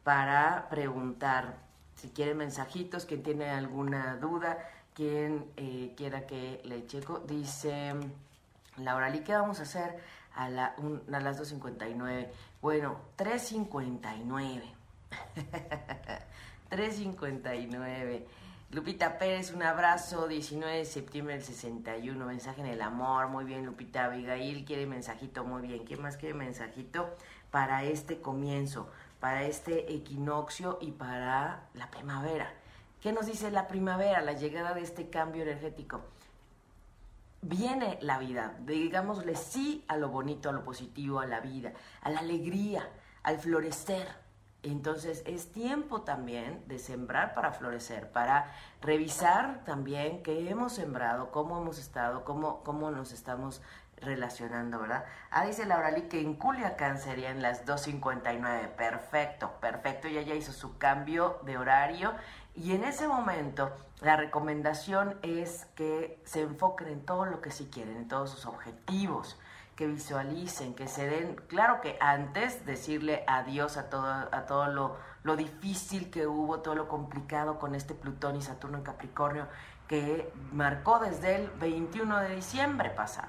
para preguntar si quieren mensajitos, quien tiene alguna duda, quien eh, quiera que le checo. Dice Laura, ¿y qué vamos a hacer a, la, a las 2.59? Bueno, 3.59. 359. Lupita Pérez, un abrazo. 19 de septiembre del 61. Mensaje en el amor. Muy bien, Lupita. Abigail quiere mensajito. Muy bien. ¿Quién más quiere mensajito para este comienzo? Para este equinoccio y para la primavera. ¿Qué nos dice la primavera? La llegada de este cambio energético. Viene la vida. Digámosle sí a lo bonito, a lo positivo, a la vida, a la alegría, al florecer entonces es tiempo también de sembrar para florecer, para revisar también qué hemos sembrado, cómo hemos estado, cómo, cómo nos estamos relacionando, ¿verdad? Ah, dice Laura Lee que en Culiacán serían las 2.59. Perfecto, perfecto. Ella ya hizo su cambio de horario y en ese momento la recomendación es que se enfoquen en todo lo que sí quieren, en todos sus objetivos que visualicen, que se den, claro que antes decirle adiós a todo, a todo lo, lo difícil que hubo, todo lo complicado con este Plutón y Saturno en Capricornio, que marcó desde el 21 de diciembre pasado.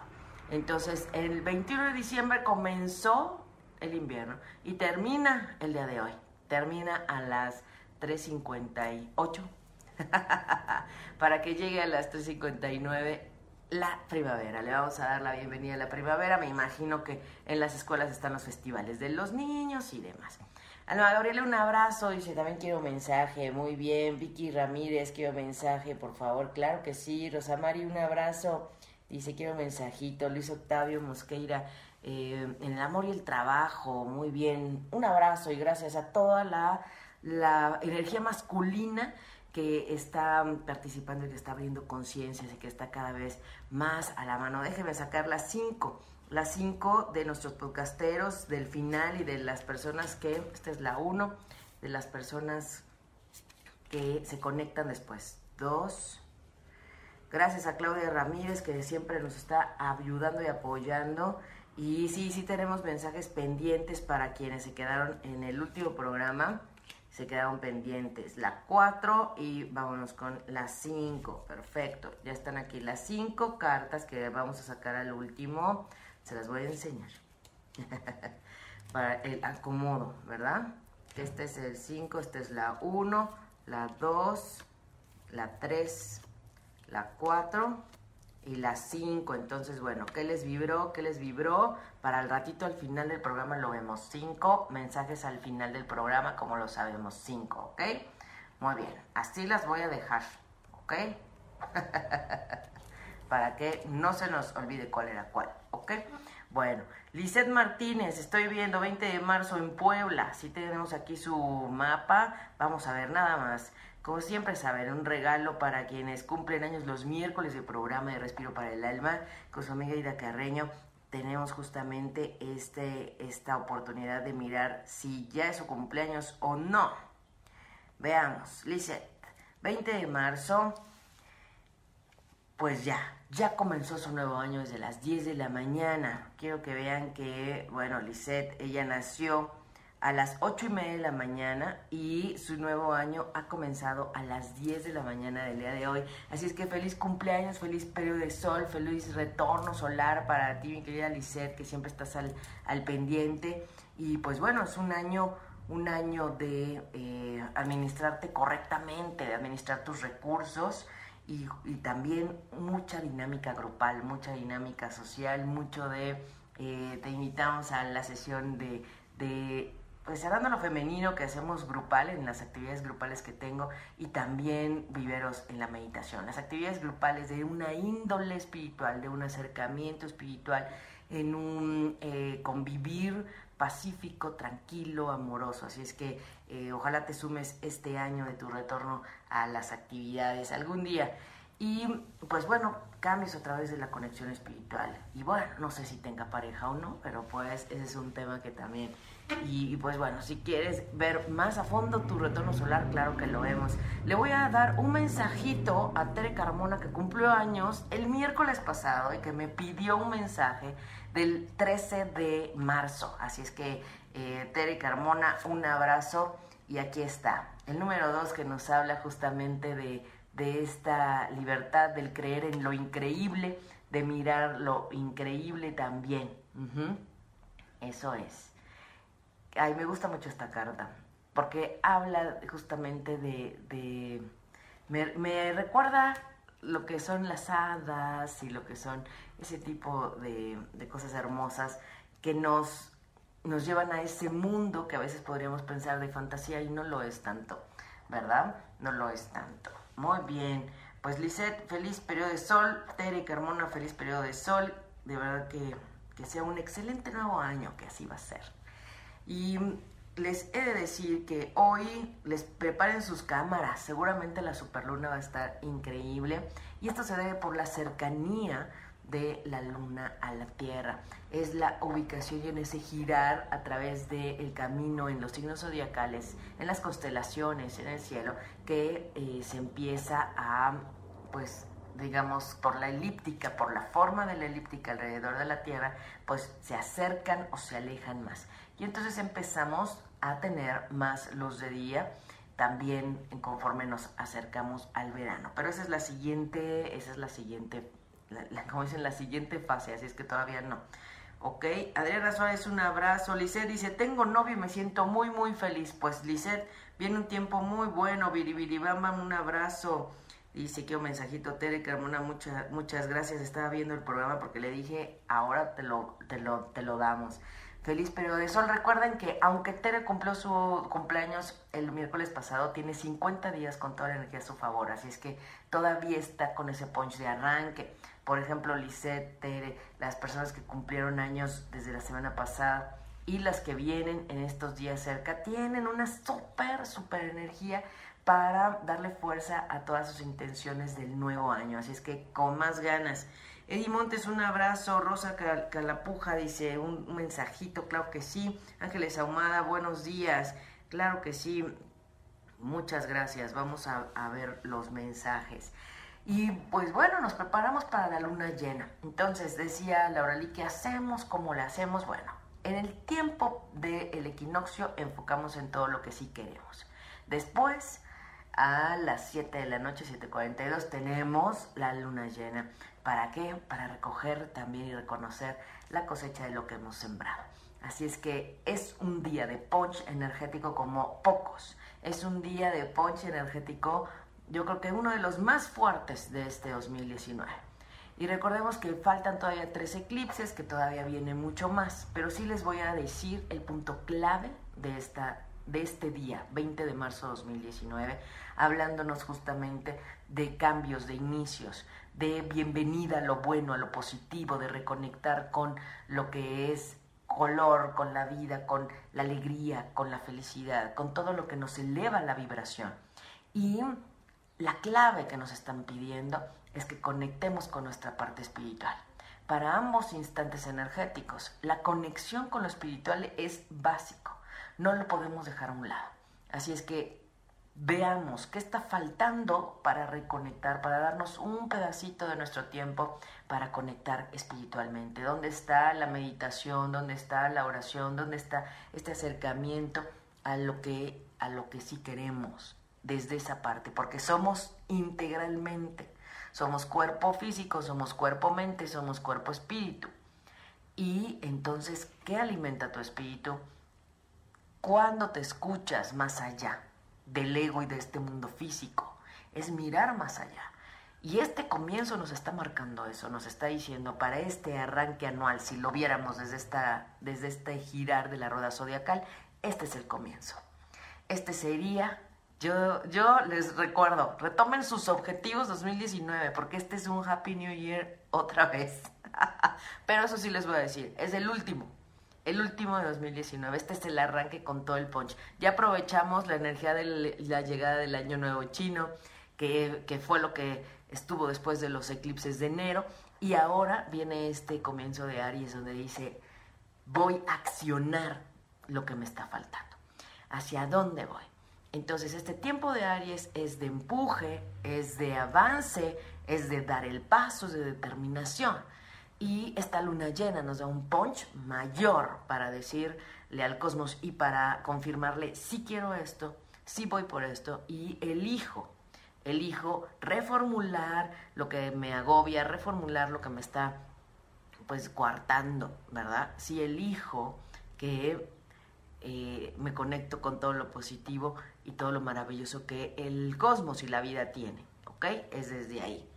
Entonces, el 21 de diciembre comenzó el invierno y termina el día de hoy. Termina a las 3.58 para que llegue a las 3.59 la primavera. Le vamos a dar la bienvenida a la primavera. Me imagino que en las escuelas están los festivales de los niños y demás. Alma Gabriela, un abrazo. Dice, también quiero mensaje. Muy bien. Vicky Ramírez, quiero mensaje, por favor. Claro que sí. Rosamari, un abrazo. Dice, quiero mensajito. Luis Octavio Mosqueira, eh, en el amor y el trabajo. Muy bien. Un abrazo y gracias a toda la, la energía masculina que está participando y que está abriendo conciencia y que está cada vez más a la mano. Déjenme sacar las cinco, las cinco de nuestros podcasteros del final y de las personas que, esta es la uno, de las personas que se conectan después. Dos. Gracias a Claudia Ramírez que siempre nos está ayudando y apoyando. Y sí, sí tenemos mensajes pendientes para quienes se quedaron en el último programa se quedaron pendientes la 4 y vámonos con la 5. Perfecto, ya están aquí las 5 cartas que vamos a sacar al último. Se las voy a enseñar para el acomodo, ¿verdad? Este es el 5, esta es la 1, la 2, la 3, la 4 y las 5. Entonces, bueno, ¿qué les vibró? ¿Qué les vibró? Para el ratito al final del programa lo vemos. 5 mensajes al final del programa, como lo sabemos. 5, ¿ok? Muy bien, así las voy a dejar, ¿ok? Para que no se nos olvide cuál era cuál, ¿ok? Bueno, Lizeth Martínez, estoy viendo 20 de marzo en Puebla. Si tenemos aquí su mapa. Vamos a ver nada más. Como siempre saben, un regalo para quienes cumplen años los miércoles del programa de Respiro para el Alma con su amiga Ida Carreño. Tenemos justamente este, esta oportunidad de mirar si ya es su cumpleaños o no. Veamos, Lisette, 20 de marzo, pues ya, ya comenzó su nuevo año desde las 10 de la mañana. Quiero que vean que, bueno, Lisette, ella nació a las 8 y media de la mañana y su nuevo año ha comenzado a las 10 de la mañana del día de hoy. Así es que feliz cumpleaños, feliz periodo de sol, feliz retorno solar para ti, mi querida Lisette, que siempre estás al, al pendiente. Y pues bueno, es un año, un año de eh, administrarte correctamente, de administrar tus recursos y, también mucha dinámica grupal, mucha dinámica social, mucho de, eh, te invitamos a la sesión de, de pues cerrando lo femenino que hacemos grupal en las actividades grupales que tengo y también viveros en la meditación. Las actividades grupales de una índole espiritual, de un acercamiento espiritual, en un eh, convivir pacífico, tranquilo, amoroso. Así es que eh, ojalá te sumes este año de tu retorno a las actividades algún día. Y pues bueno, cambios a través de la conexión espiritual. Y bueno, no sé si tenga pareja o no, pero pues ese es un tema que también... Y, pues bueno, si quieres ver más a fondo tu retorno solar, claro que lo vemos. Le voy a dar un mensajito a Tere Carmona que cumplió años el miércoles pasado y que me pidió un mensaje del 13 de marzo. Así es que eh, Tere Carmona, un abrazo y aquí está. El número dos que nos habla justamente de de esta libertad del creer en lo increíble, de mirar lo increíble también. Eso es. Ay, me gusta mucho esta carta, porque habla justamente de... me, recuerda lo que son las hadas y lo que son ese tipo de, cosas hermosas que nos, nos llevan a ese mundo que a veces podríamos pensar de fantasía y no lo es tanto, ¿verdad? No lo es tanto. Muy bien. Pues Lisette, feliz periodo de sol. Tere Carmona, feliz periodo de sol. De verdad que, que sea un excelente nuevo año, que así va a ser. Y les he de decir que hoy les preparen sus cámaras. Seguramente la superluna va a estar increíble. Y esto se debe por la cercanía de la luna a la tierra. Es la ubicación y en ese girar a través del camino en los signos zodiacales, en las constelaciones, en el cielo, que eh, se empieza a, pues, digamos, por la elíptica, por la forma de la elíptica alrededor de la Tierra, pues se acercan o se alejan más. Y entonces empezamos a tener más luz de día, también conforme nos acercamos al verano. Pero esa es la siguiente, esa es la siguiente la, como dicen, la siguiente fase, así es que todavía no. Ok, Adriana Suárez, un abrazo. Lisette dice, tengo novio y me siento muy, muy feliz. Pues Lisette, viene un tiempo muy bueno, Biribiribamba, un abrazo. Dice que un mensajito, Tere Carmona, muchas, muchas gracias. Estaba viendo el programa porque le dije, ahora te lo, te lo, te lo damos. Feliz periodo de sol. Recuerden que aunque Tere cumplió su cumpleaños el miércoles pasado, tiene 50 días con toda la energía a su favor. Así es que todavía está con ese punch de arranque por ejemplo, Lisette, Tere, las personas que cumplieron años desde la semana pasada y las que vienen en estos días cerca, tienen una súper, súper energía para darle fuerza a todas sus intenciones del nuevo año. Así es que con más ganas. Eddie Montes, un abrazo. Rosa Calapuja dice un, mensajito, claro que sí. Ángeles Ahumada, buenos días. Claro que sí. Muchas gracias. Vamos a, ver los mensajes. Y pues bueno, nos preparamos para la luna llena. Entonces decía Laura Lee, ¿qué hacemos? ¿Cómo le hacemos? Bueno, en el tiempo del equinoccio enfocamos en todo lo que sí queremos. Después, a las 7 de la noche, 7.42, tenemos la luna llena. ¿Para qué? Para recoger también y reconocer la cosecha de lo que hemos sembrado. Así es que es un día de punch energético como pocos. Es un día de punch energético yo creo que uno de los más fuertes de este 2019. Y recordemos que faltan todavía tres eclipses, que todavía viene mucho más, pero sí les voy a decir el punto clave de, esta, de este día, 20 de marzo de 2019, hablándonos justamente de cambios, de inicios, de bienvenida a lo bueno, a lo positivo, de reconectar con lo que es color, con la vida, con la alegría, con la felicidad, con todo lo que nos eleva la vibración. Y la clave que nos están pidiendo es que conectemos con nuestra parte espiritual. Para ambos instantes energéticos, la conexión con lo espiritual es básico. No lo podemos dejar a un lado. Así es que veamos qué está faltando para reconectar, para darnos un pedacito de nuestro tiempo para conectar espiritualmente. ¿Dónde está la meditación? ¿Dónde está la oración? ¿Dónde está este acercamiento a lo que a lo que sí queremos? desde esa parte, porque somos integralmente. Somos cuerpo físico, somos cuerpo mente, somos cuerpo espíritu. Y entonces, ¿qué alimenta tu espíritu? Cuando te escuchas más allá del ego y de este mundo físico, es mirar más allá. Y este comienzo nos está marcando eso, nos está diciendo para este arranque anual, si lo viéramos desde, esta, desde este girar de la rueda zodiacal, este es el comienzo. Este sería, yo, yo les recuerdo, retomen sus objetivos 2019, porque este es un Happy New Year otra vez. Pero eso sí les voy a decir, es el último, el último de 2019. Este es el arranque con todo el punch. Ya aprovechamos la energía de la llegada del Año Nuevo Chino, que, que fue lo que estuvo después de los eclipses de enero y ahora viene este comienzo de Aries donde dice, voy a accionar lo que me está faltando. ¿Hacia dónde voy? Entonces este tiempo de Aries es de empuje, es de avance, es de dar el paso, es de determinación. Y esta luna llena nos da un punch mayor para decirle al cosmos y para confirmarle, si quiero esto, si voy por esto y elijo elijo reformular lo que me agobia, reformular lo que me está pues coartando, ¿verdad? Si elijo que eh, me conecto con todo lo positivo y todo lo maravilloso que el cosmos y la vida tiene, ¿ok? Es desde ahí.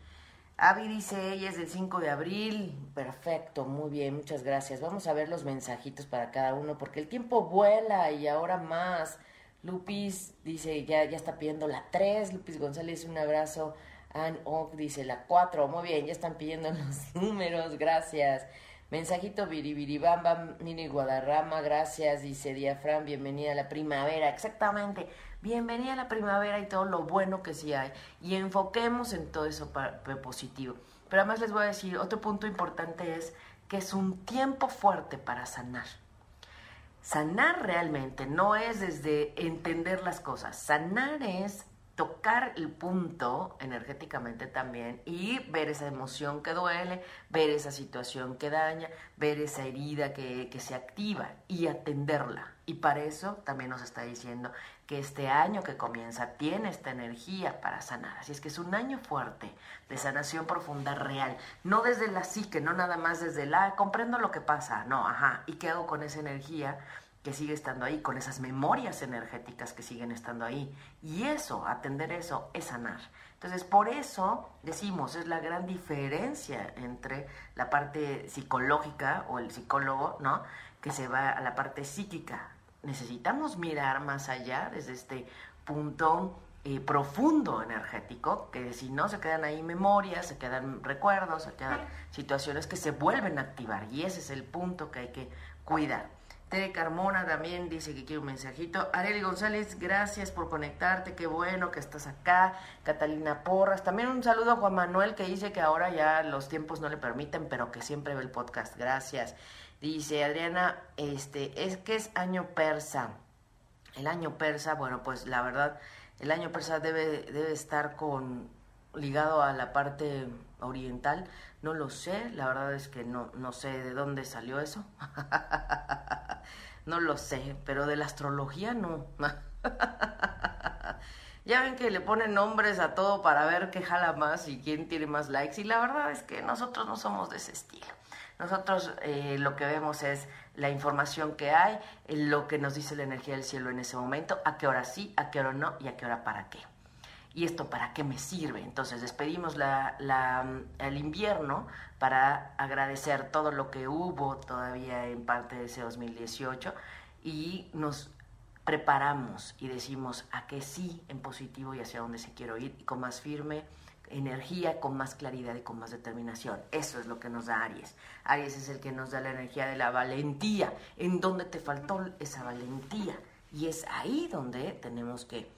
Avi dice, ella es del 5 de abril. Perfecto, muy bien, muchas gracias. Vamos a ver los mensajitos para cada uno, porque el tiempo vuela y ahora más. Lupis dice, ya, ya está pidiendo la 3. Lupis González, un abrazo. Ann Oak dice la 4. Muy bien, ya están pidiendo los números. Gracias. Mensajito Biribiribamba, Mini Guadarrama, gracias, dice Diafran, bienvenida a la primavera, exactamente, bienvenida a la primavera y todo lo bueno que sí hay, y enfoquemos en todo eso positivo. Pero además les voy a decir, otro punto importante es que es un tiempo fuerte para sanar. Sanar realmente no es desde entender las cosas, sanar es tocar el punto energéticamente también y ver esa emoción que duele, ver esa situación que daña, ver esa herida que, que, se activa y atenderla. Y para eso también nos está diciendo que este año que comienza tiene esta energía para sanar. Así es que es un año fuerte de sanación profunda real, no desde la psique, no nada más desde la, comprendo lo que pasa, no, ajá, ¿y qué hago con esa energía? Que sigue estando ahí, con esas memorias energéticas que siguen estando ahí. Y eso, atender eso, es sanar. Entonces, por eso decimos, es la gran diferencia entre la parte psicológica o el psicólogo, ¿no? Que se va a la parte psíquica. Necesitamos mirar más allá desde este punto eh, profundo energético, que si no se quedan ahí memorias, se quedan recuerdos, se quedan situaciones que se vuelven a activar. Y ese es el punto que hay que cuidar. Tere Carmona también dice que quiere un mensajito. Areli González, gracias por conectarte, qué bueno que estás acá. Catalina Porras, también un saludo a Juan Manuel que dice que ahora ya los tiempos no le permiten, pero que siempre ve el podcast. Gracias. Dice Adriana, este, es que es año persa. El año persa, bueno, pues la verdad, el año persa debe, debe estar con ligado a la parte oriental, no lo sé, la verdad es que no, no sé de dónde salió eso. no lo sé, pero de la astrología no. ya ven que le ponen nombres a todo para ver qué jala más y quién tiene más likes. Y la verdad es que nosotros no somos de ese estilo. Nosotros eh, lo que vemos es la información que hay, lo que nos dice la energía del cielo en ese momento, a qué hora sí, a qué hora no y a qué hora para qué. ¿Y esto para qué me sirve? Entonces despedimos la, el invierno para agradecer todo lo que hubo todavía en parte de ese 2018 y nos preparamos y decimos a qué sí en positivo y hacia dónde se quiero ir y con más firme energía, con más claridad y con más determinación. Eso es lo que nos da Aries. Aries es el que nos da la energía de la valentía. ¿En dónde te faltó esa valentía? Y es ahí donde tenemos que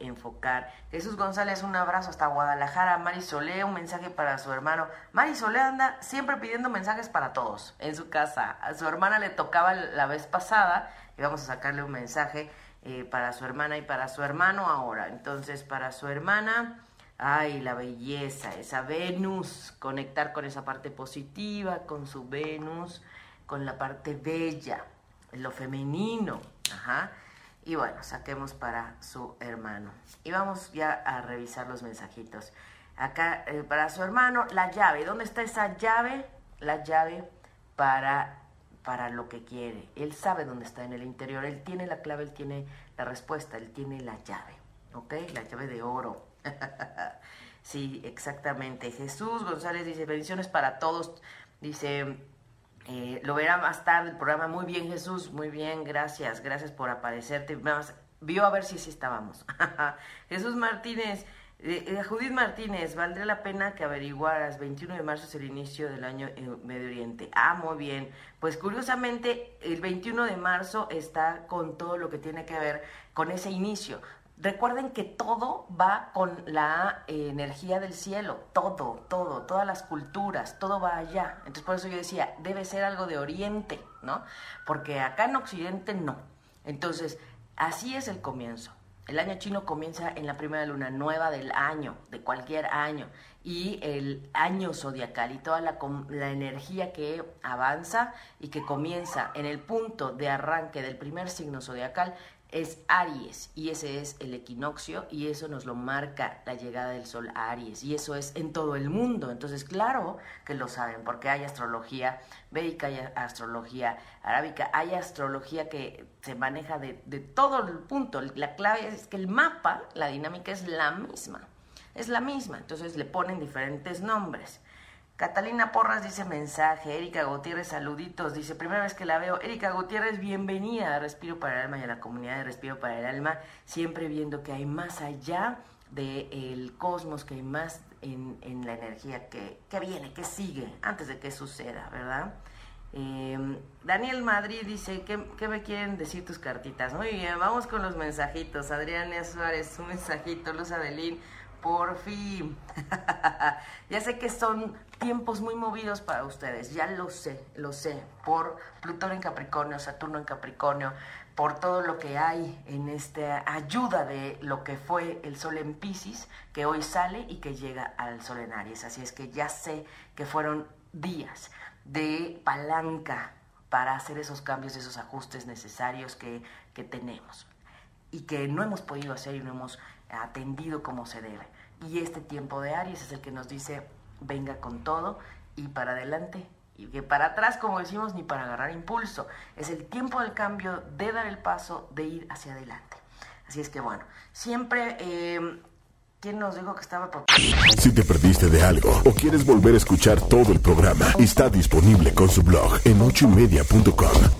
enfocar. Jesús González, un abrazo hasta Guadalajara. Mari Solé, un mensaje para su hermano. Mari Solé anda siempre pidiendo mensajes para todos en su casa. A su hermana le tocaba la vez pasada y vamos a sacarle un mensaje eh, para su hermana y para su hermano ahora. Entonces, para su hermana, ay, la belleza, esa Venus, conectar con esa parte positiva, con su Venus, con la parte bella, lo femenino. Ajá. Y bueno, saquemos para su hermano. Y vamos ya a revisar los mensajitos. Acá, eh, para su hermano, la llave. ¿Dónde está esa llave? La llave para, para lo que quiere. Él sabe dónde está en el interior. Él tiene la clave, él tiene la respuesta, él tiene la llave. ¿Ok? La llave de oro. Sí, exactamente. Jesús González dice, bendiciones para todos. Dice, eh, lo verá más tarde el programa. Muy bien, Jesús, muy bien, gracias, gracias por aparecerte. Vamos, vio a ver si sí estábamos. Jesús Martínez, eh, eh, Judith Martínez, valdría la pena que averiguaras, 21 de marzo es el inicio del año en Medio Oriente. Ah, muy bien. Pues curiosamente, el 21 de marzo está con todo lo que tiene que ver con ese inicio. Recuerden que todo va con la energía del cielo, todo, todo, todas las culturas, todo va allá. Entonces por eso yo decía, debe ser algo de Oriente, ¿no? Porque acá en Occidente no. Entonces, así es el comienzo. El año chino comienza en la primera luna nueva del año, de cualquier año, y el año zodiacal y toda la, energía que avanza y que comienza en el punto de arranque del primer signo zodiacal es Aries y ese es el equinoccio y eso nos lo marca la llegada del sol a Aries y eso es en todo el mundo. Entonces, claro que lo saben porque hay astrología védica, hay astrología arábica, hay astrología que se maneja de, de todo el punto. La clave es que el mapa, la dinámica es la misma, es la misma. Entonces le ponen diferentes nombres. Catalina Porras dice mensaje, Erika Gutiérrez, saluditos, dice, primera vez que la veo, Erika Gutiérrez, bienvenida a Respiro para el Alma y a la comunidad de Respiro para el Alma, siempre viendo que hay más allá del cosmos, que hay más en, la energía que, viene, que sigue, antes de que suceda, ¿verdad? Em, Daniel Madrid dice, ¿qué, ¿qué, me quieren decir tus cartitas? Muy bien, vamos con los mensajitos. Adriana Suárez, un mensajito, Luz Adelín, por fin. ya sé que son tiempos muy movidos para ustedes, ya lo sé, lo sé, por Plutón en Capricornio, Saturno en Capricornio, por todo lo que hay en esta ayuda de lo que fue el Sol en Pisces, que hoy sale y que llega al Sol en Aries. Así es que ya sé que fueron días de palanca para hacer esos cambios, esos ajustes necesarios que, que tenemos y que no hemos podido hacer y no hemos atendido como se debe. Y este tiempo de Aries es el que nos dice, venga con todo y para adelante. Y que para atrás, como decimos, ni para agarrar impulso. Es el tiempo del cambio, de dar el paso, de ir hacia adelante. Así es que bueno, siempre... Eh, ¿Quién nos dijo que estaba por... Si te perdiste de algo o quieres volver a escuchar todo el programa, está disponible con su blog en ochoymedia.com